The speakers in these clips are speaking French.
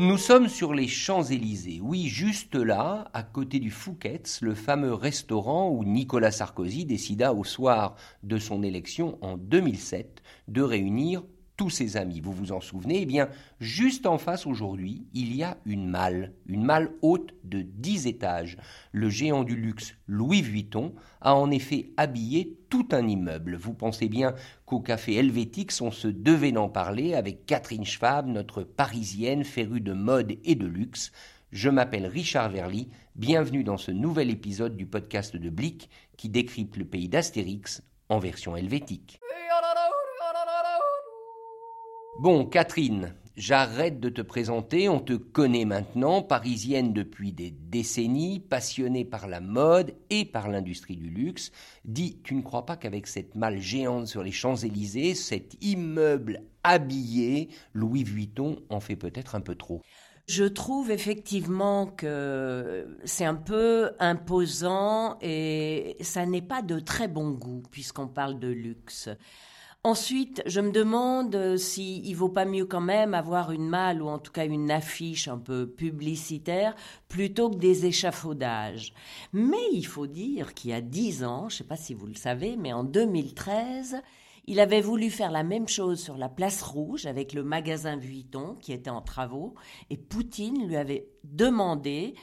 Nous sommes sur les Champs-Élysées, oui, juste là, à côté du Fouquet's, le fameux restaurant où Nicolas Sarkozy décida au soir de son élection en 2007 de réunir tous ses amis. Vous vous en souvenez? Eh bien, juste en face aujourd'hui, il y a une malle, une malle haute de 10 étages. Le géant du luxe Louis Vuitton a en effet habillé tout un immeuble. Vous pensez bien qu'au café Helvétix, on se devait d'en parler avec Catherine Schwab, notre parisienne férue de mode et de luxe. Je m'appelle Richard Verly, bienvenue dans ce nouvel épisode du podcast de Blick qui décrypte le pays d'Astérix en version helvétique. Bon, Catherine, j'arrête de te présenter, on te connaît maintenant, parisienne depuis des décennies, passionnée par la mode et par l'industrie du luxe. Dis, tu ne crois pas qu'avec cette malle géante sur les Champs-Élysées, cet immeuble habillé, Louis Vuitton en fait peut-être un peu trop? Je trouve effectivement que c'est un peu imposant et ça n'est pas de très bon goût puisqu'on parle de luxe. Ensuite, je me demande euh, s'il ne vaut pas mieux quand même avoir une malle ou en tout cas une affiche un peu publicitaire plutôt que des échafaudages. Mais il faut dire qu'il y a dix ans, je ne sais pas si vous le savez, mais en 2013, il avait voulu faire la même chose sur la place rouge avec le magasin Vuitton qui était en travaux et Poutine lui avait demandé,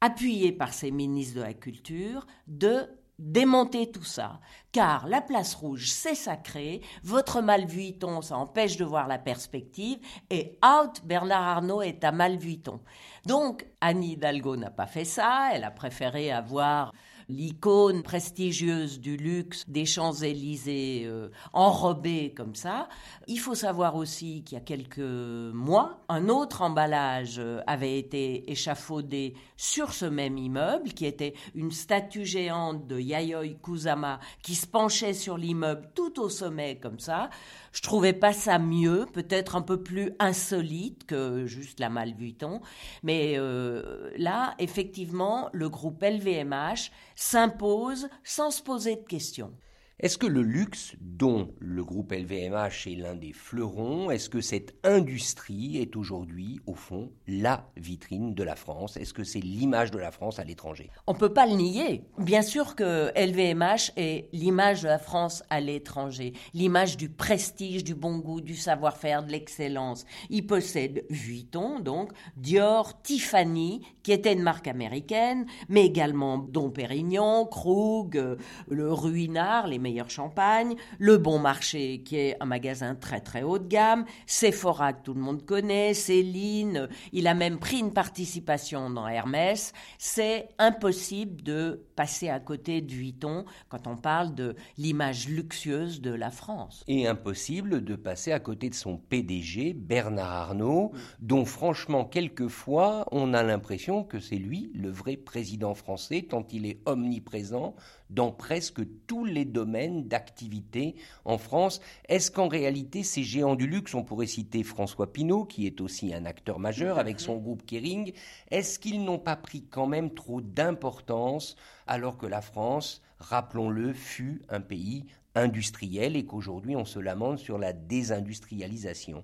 appuyé par ses ministres de la Culture, de démonter tout ça, car la place rouge, c'est sacré, votre Malvuiton, ça empêche de voir la perspective, et out, Bernard Arnault est à Malvuiton. Donc, Annie Hidalgo n'a pas fait ça, elle a préféré avoir l'icône prestigieuse du luxe des Champs-Élysées euh, enrobée comme ça. Il faut savoir aussi qu'il y a quelques mois, un autre emballage euh, avait été échafaudé sur ce même immeuble, qui était une statue géante de Yayoi Kusama qui se penchait sur l'immeuble tout au sommet comme ça. Je trouvais pas ça mieux, peut-être un peu plus insolite que juste la Malle Vuitton. Mais euh, là, effectivement, le groupe LVMH s'impose sans se poser de questions. Est-ce que le luxe, dont le groupe LVMH est l'un des fleurons, est-ce que cette industrie est aujourd'hui, au fond, la vitrine de la France? Est-ce que c'est l'image de la France à l'étranger? On ne peut pas le nier. Bien sûr que LVMH est l'image de la France à l'étranger, l'image du prestige, du bon goût, du savoir-faire, de l'excellence. Il possède Vuitton, donc, Dior, Tiffany, qui était une marque américaine, mais également Dom Pérignon, Krug, euh, le Ruinard, les meilleur champagne, Le Bon Marché qui est un magasin très très haut de gamme, Sephora que tout le monde connaît, Céline, il a même pris une participation dans Hermès. C'est impossible de passer à côté de Vuitton quand on parle de l'image luxueuse de la France. Et impossible de passer à côté de son PDG, Bernard Arnault, dont franchement quelquefois on a l'impression que c'est lui le vrai président français tant il est omniprésent dans presque tous les domaines d'activité en France. Est-ce qu'en réalité, ces géants du luxe, on pourrait citer François Pinault, qui est aussi un acteur majeur avec son groupe Kering, est-ce qu'ils n'ont pas pris quand même trop d'importance alors que la France, rappelons-le, fut un pays industriel et qu'aujourd'hui on se lamente sur la désindustrialisation?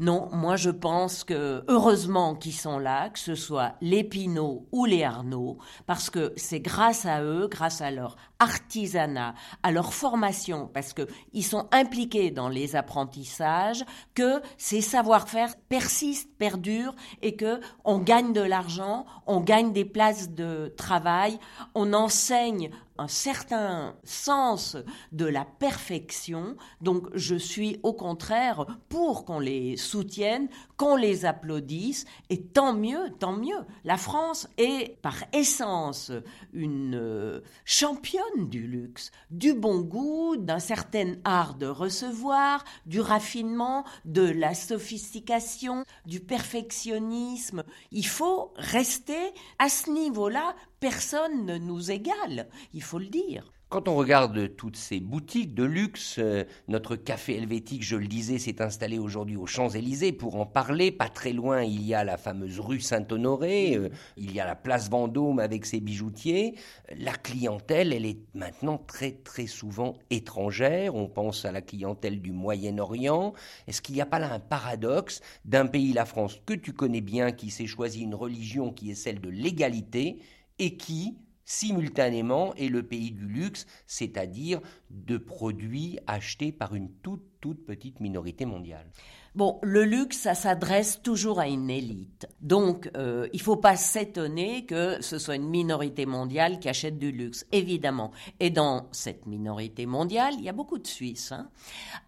Non, moi je pense que heureusement qu'ils sont là, que ce soit les Pinot ou les Arnaud, parce que c'est grâce à eux, grâce à leur artisanat, à leur formation, parce qu'ils sont impliqués dans les apprentissages, que ces savoir-faire persistent, perdurent et que on gagne de l'argent, on gagne des places de travail, on enseigne un certain sens de la perfection. Donc je suis au contraire pour qu'on les soutienne, qu'on les applaudisse, et tant mieux, tant mieux. La France est par essence une euh, du luxe, du bon goût, d'un certain art de recevoir, du raffinement, de la sophistication, du perfectionnisme. Il faut rester à ce niveau-là personne ne nous égale, il faut le dire. Quand on regarde toutes ces boutiques de luxe, euh, notre café helvétique, je le disais, s'est installé aujourd'hui aux Champs-Élysées pour en parler. Pas très loin, il y a la fameuse rue Saint-Honoré, euh, il y a la place Vendôme avec ses bijoutiers. La clientèle, elle est maintenant très très souvent étrangère. On pense à la clientèle du Moyen-Orient. Est-ce qu'il n'y a pas là un paradoxe d'un pays, la France, que tu connais bien, qui s'est choisi une religion qui est celle de l'égalité et qui, simultanément est le pays du luxe, c'est-à-dire de produits achetés par une toute, toute petite minorité mondiale. Bon, le luxe, ça s'adresse toujours à une élite. Donc, euh, il ne faut pas s'étonner que ce soit une minorité mondiale qui achète du luxe, évidemment. Et dans cette minorité mondiale, il y a beaucoup de Suisses. Hein.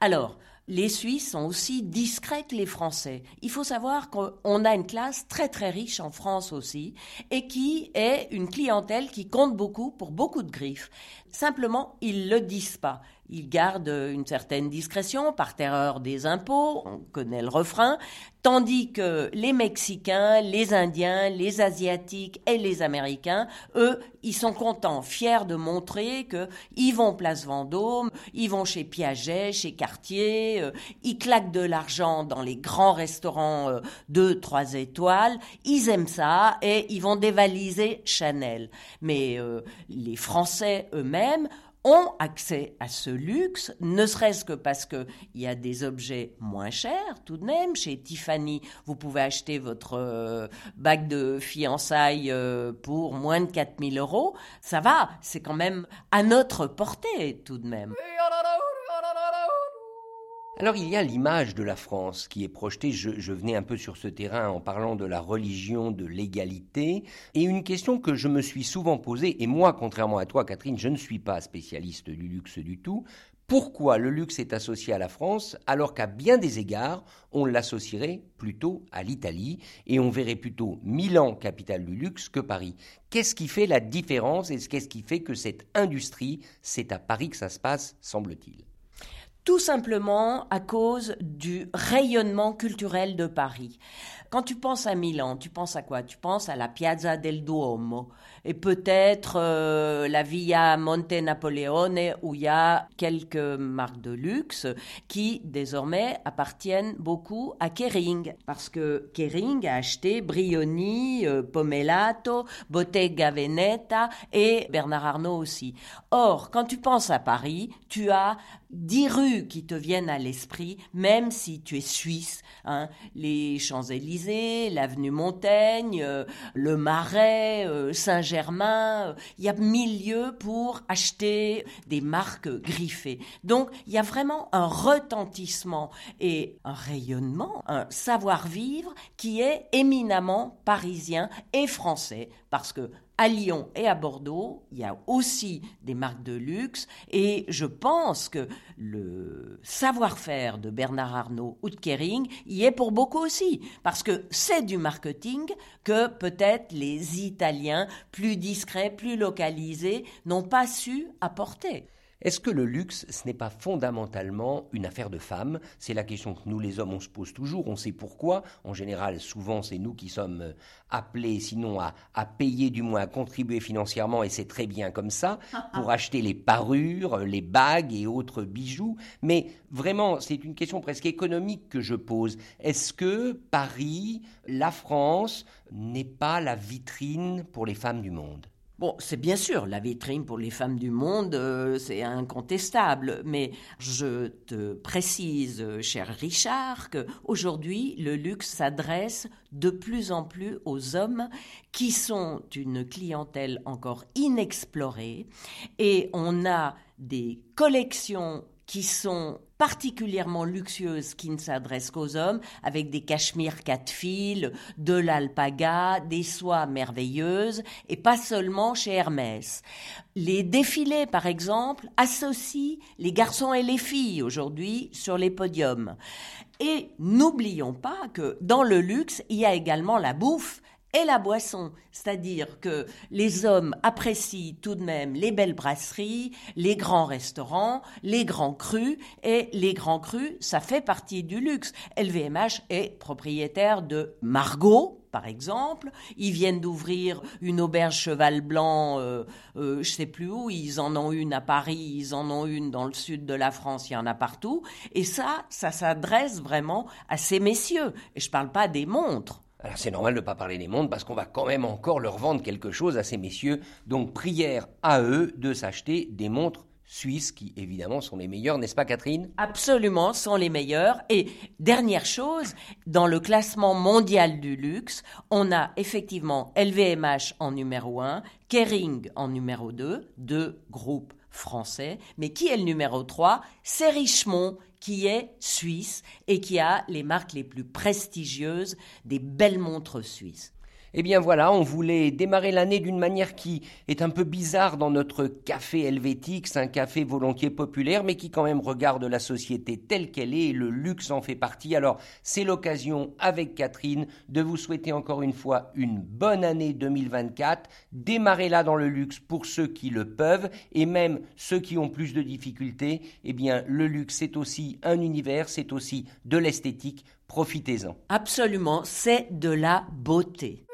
Alors, les Suisses sont aussi discrets que les Français. Il faut savoir qu'on a une classe très très riche en France aussi et qui est une clientèle qui compte beaucoup pour beaucoup de griffes. Simplement, ils le disent pas. Ils gardent une certaine discrétion par terreur des impôts, on connaît le refrain, tandis que les Mexicains, les Indiens, les Asiatiques et les Américains, eux, ils sont contents, fiers de montrer que ils vont place Vendôme, ils vont chez Piaget, chez Cartier, euh, ils claquent de l'argent dans les grands restaurants euh, deux, trois étoiles, ils aiment ça et ils vont dévaliser Chanel. Mais euh, les Français eux-mêmes ont accès à ce luxe, ne serait-ce que parce qu'il y a des objets moins chers tout de même. Chez Tiffany, vous pouvez acheter votre euh, bague de fiançailles euh, pour moins de 4000 euros. Ça va, c'est quand même à notre portée tout de même. Alors il y a l'image de la France qui est projetée, je, venais un peu sur ce terrain en parlant de la religion, de l'égalité, et une question que je me suis souvent posée, et moi contrairement à toi Catherine, je ne suis pas spécialiste du luxe du tout, pourquoi le luxe est associé à la France alors qu'à bien des égards on l'associerait plutôt à l'Italie? Et on verrait plutôt Milan capitale du luxe que Paris. Qu'est-ce qui fait la différence et qu'est-ce qui fait que cette industrie, c'est à Paris que ça se passe, semble-t-il? Tout simplement à cause du rayonnement culturel de Paris. Quand tu penses à Milan, tu penses à quoi? Tu penses à la Piazza del Duomo et peut-être euh, la Via Monte Napoleone où il y a quelques marques de luxe qui désormais appartiennent beaucoup à Kering parce que Kering a acheté Brioni, euh, Pomelato, Bottega Veneta et Bernard Arnault aussi. Or, quand tu penses à Paris, tu as dix rues qui te viennent à l'esprit, même si tu es suisse. Hein. Les Champs-Élysées, l'avenue Montaigne, euh, le Marais, Saint-Germain, Germain, il y a mille lieux pour acheter des marques griffées. Donc il y a vraiment un retentissement et un rayonnement, un savoir-vivre qui est éminemment parisien et français parce que à Lyon et à Bordeaux, il y a aussi des marques de luxe et je pense que le savoir-faire de Bernard Arnault ou de Kering y est pour beaucoup aussi parce que c'est du marketing que peut-être les Italiens plus discrets, plus localisés n'ont pas su apporter. Est-ce que le luxe, ce n'est pas fondamentalement une affaire de femmes? C'est la question que nous les hommes, on se pose toujours, on sait pourquoi. En général, souvent, c'est nous qui sommes euh, appelés, sinon à, à, payer, du moins à contribuer financièrement, et c'est très bien comme ça, pour acheter les parures, les bagues et autres bijoux. Mais vraiment, c'est une question presque économique que je pose. Est-ce que Paris, la France, n'est pas la vitrine pour les femmes du monde? Bon, c'est bien sûr la vitrine pour les femmes du monde, euh, c'est incontestable, mais je te précise, cher Richard, que aujourd'hui le luxe s'adresse de plus en plus aux hommes qui sont une clientèle encore inexplorée et on a des collections qui sont particulièrement luxueuses qui ne s'adressent qu'aux hommes, avec des cachemires quatre fils, de l'alpaga, des soies merveilleuses, et pas seulement chez Hermès. Les défilés, par exemple, associent les garçons et les filles aujourd'hui sur les podiums. Et n'oublions pas que dans le luxe, il y a également la bouffe et la boisson. C'est-à-dire que les hommes apprécient tout de même les belles brasseries, les grands restaurants, les grands crus, et les grands crus, ça fait partie du luxe. LVMH est propriétaire de Margot, par exemple. Ils viennent d'ouvrir une auberge cheval blanc, euh, euh, je sais plus où. Ils en ont une à Paris, ils en ont une dans le sud de la France. Il y en a partout. Et ça, ça s'adresse vraiment à ces messieurs. Et je parle pas des montres. Alors c'est normal de ne pas parler des montres parce qu'on va quand même encore leur vendre quelque chose à ces messieurs. Donc prière à eux de s'acheter des montres suisses qui évidemment sont les meilleures, n'est-ce pas Catherine? Absolument, sont les meilleures. Et dernière chose, dans le classement mondial du luxe, on a effectivement LVMH en numéro 1, Kering en numéro 2, deux groupes français, mais qui est le numéro 3 C'est Richemont qui est suisse et qui a les marques les plus prestigieuses des belles montres suisses. Eh bien voilà, on voulait démarrer l'année d'une manière qui est un peu bizarre dans notre café helvétique, c'est un café volontiers populaire, mais qui quand même regarde la société telle qu'elle est et le luxe en fait partie. Alors c'est l'occasion avec Catherine de vous souhaiter encore une fois une bonne année 2024. Démarrez-la dans le luxe pour ceux qui le peuvent et même ceux qui ont plus de difficultés. Eh bien le luxe c'est aussi un univers, c'est aussi de l'esthétique. Profitez-en. Absolument, c'est de la beauté.